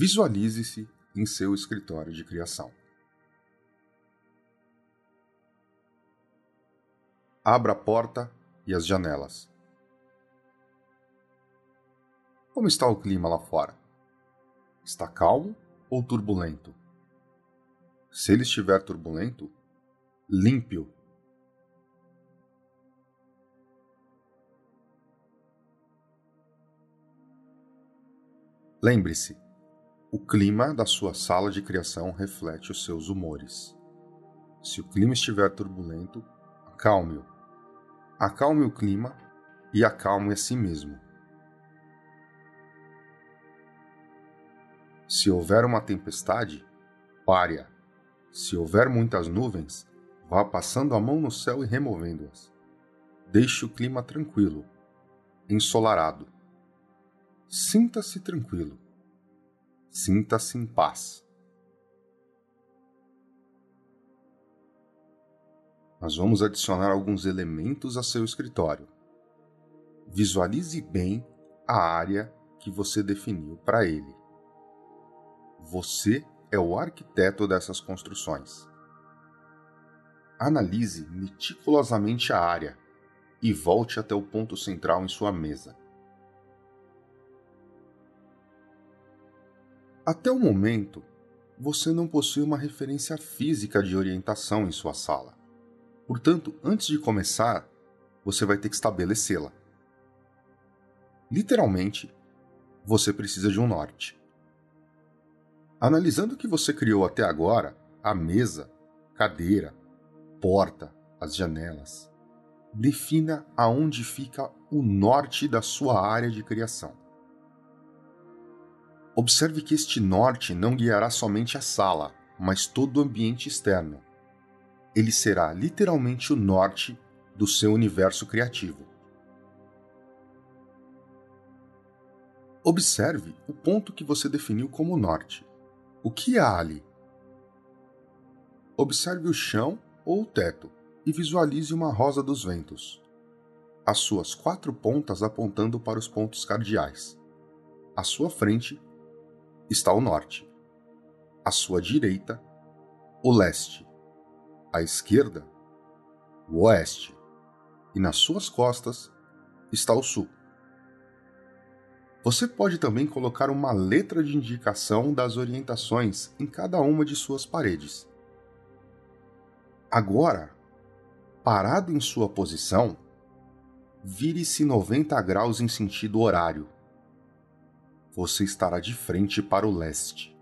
Visualize-se em seu escritório de criação. Abra a porta e as janelas. Como está o clima lá fora? Está calmo ou turbulento? Se ele estiver turbulento, limpe-o. Lembre-se, o clima da sua sala de criação reflete os seus humores. Se o clima estiver turbulento, acalme-o. Acalme o clima e acalme a si mesmo. Se houver uma tempestade, pare-a. Se houver muitas nuvens, vá passando a mão no céu e removendo-as. Deixe o clima tranquilo, ensolarado. Sinta-se tranquilo Sinta-se em paz. Nós vamos adicionar alguns elementos a seu escritório. Visualize bem a área que você definiu para ele. Você é o arquiteto dessas construções. Analise meticulosamente a área e volte até o ponto central em sua mesa. Até o momento, você não possui uma referência física de orientação em sua sala. Portanto, antes de começar, você vai ter que estabelecê-la. Literalmente, você precisa de um norte. Analisando o que você criou até agora, a mesa, cadeira, porta, as janelas, defina aonde fica o norte da sua área de criação. Observe que este norte não guiará somente a sala, mas todo o ambiente externo. Ele será literalmente o norte do seu universo criativo. Observe o ponto que você definiu como norte. O que há ali? Observe o chão ou o teto e visualize uma rosa dos ventos. As suas quatro pontas apontando para os pontos cardeais. À sua frente, está o norte. À sua direita, o leste. À esquerda, o oeste. E nas suas costas está o sul. Você pode também colocar uma letra de indicação das orientações em cada uma de suas paredes. Agora, parado em sua posição, vire-se 90 graus em sentido horário você estará de frente para o leste.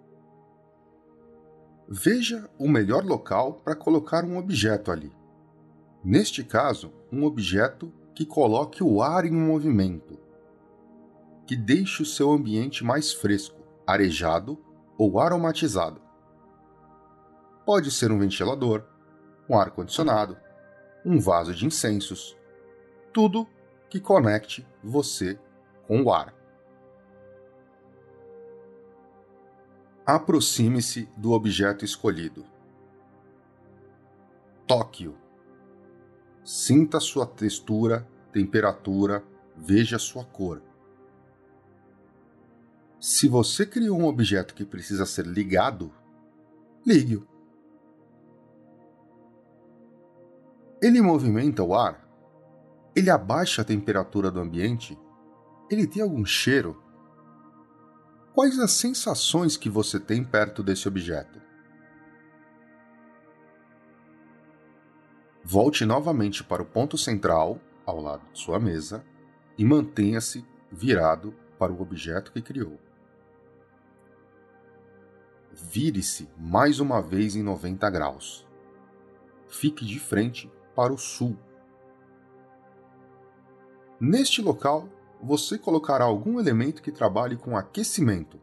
Veja o melhor local para colocar um objeto ali. Neste caso, um objeto que coloque o ar em movimento, que deixe o seu ambiente mais fresco, arejado ou aromatizado. Pode ser um ventilador, um ar-condicionado, um vaso de incensos, tudo que conecte você com o ar. Aproxime-se do objeto escolhido. Toque-o. Sinta sua textura, temperatura, veja sua cor. Se você criou um objeto que precisa ser ligado, ligue-o. Ele movimenta o ar? Ele abaixa a temperatura do ambiente? Ele tem algum cheiro? Quais as sensações que você tem perto desse objeto? Volte novamente para o ponto central, ao lado de sua mesa, e mantenha-se virado para o objeto que criou. Vire-se mais uma vez em 90 graus. Fique de frente para o sul. Neste local, você colocará algum elemento que trabalhe com aquecimento.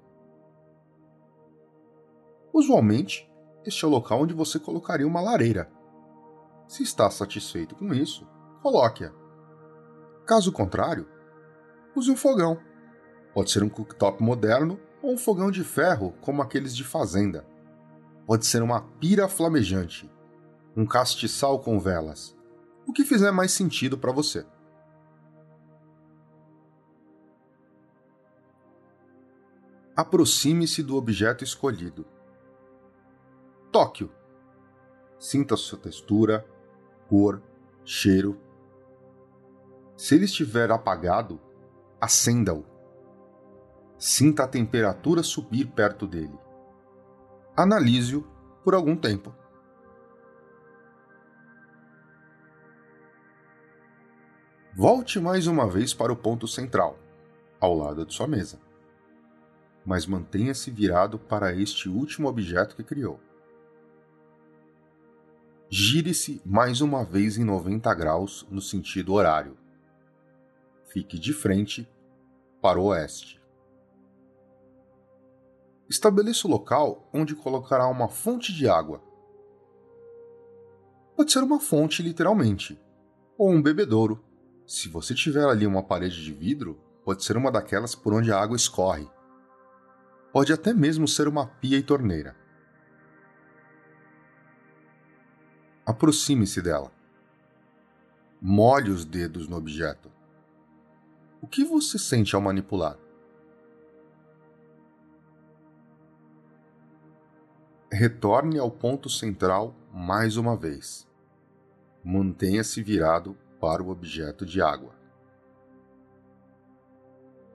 Usualmente, este é o local onde você colocaria uma lareira. Se está satisfeito com isso, coloque-a. Caso contrário, use um fogão. Pode ser um cooktop moderno ou um fogão de ferro como aqueles de fazenda. Pode ser uma pira flamejante, um castiçal com velas, o que fizer mais sentido para você. Aproxime-se do objeto escolhido. Tóquio. Sinta sua textura, cor, cheiro. Se ele estiver apagado, acenda-o. Sinta a temperatura subir perto dele. Analise-o por algum tempo. Volte mais uma vez para o ponto central, ao lado de sua mesa. Mas mantenha-se virado para este último objeto que criou. Gire-se mais uma vez em 90 graus no sentido horário. Fique de frente para o oeste. Estabeleça o local onde colocará uma fonte de água. Pode ser uma fonte, literalmente, ou um bebedouro se você tiver ali uma parede de vidro, pode ser uma daquelas por onde a água escorre. Pode até mesmo ser uma pia e torneira. Aproxime-se dela. Molhe os dedos no objeto. O que você sente ao manipular? Retorne ao ponto central mais uma vez. Mantenha-se virado para o objeto de água.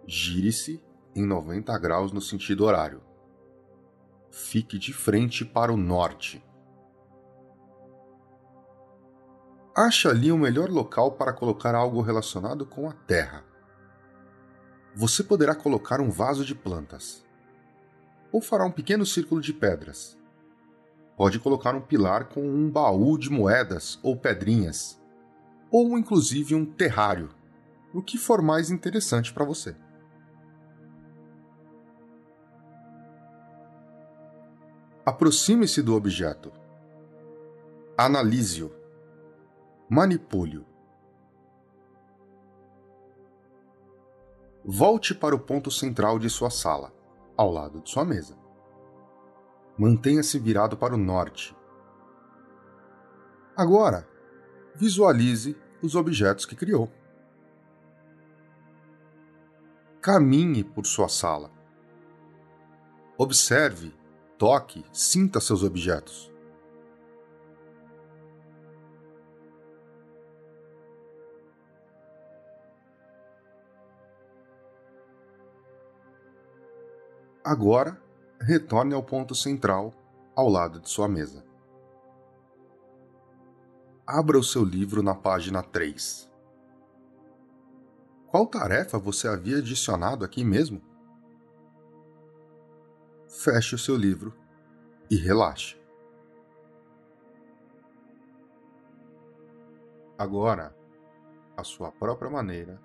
Gire-se em 90 graus no sentido horário. Fique de frente para o norte. Ache ali o melhor local para colocar algo relacionado com a terra. Você poderá colocar um vaso de plantas. Ou fará um pequeno círculo de pedras. Pode colocar um pilar com um baú de moedas ou pedrinhas ou inclusive um terrário, o que for mais interessante para você. Aproxime-se do objeto. Analise-o. Manipule-o. Volte para o ponto central de sua sala, ao lado de sua mesa. Mantenha-se virado para o norte. Agora, visualize os objetos que criou. Caminhe por sua sala. Observe, toque, sinta seus objetos. Agora, retorne ao ponto central, ao lado de sua mesa abra o seu livro na página 3. Qual tarefa você havia adicionado aqui mesmo? Feche o seu livro e relaxe. Agora, à sua própria maneira,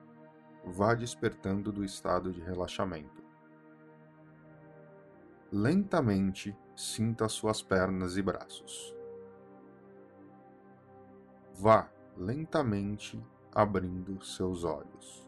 vá despertando do estado de relaxamento. Lentamente sinta suas pernas e braços vá lentamente abrindo seus olhos.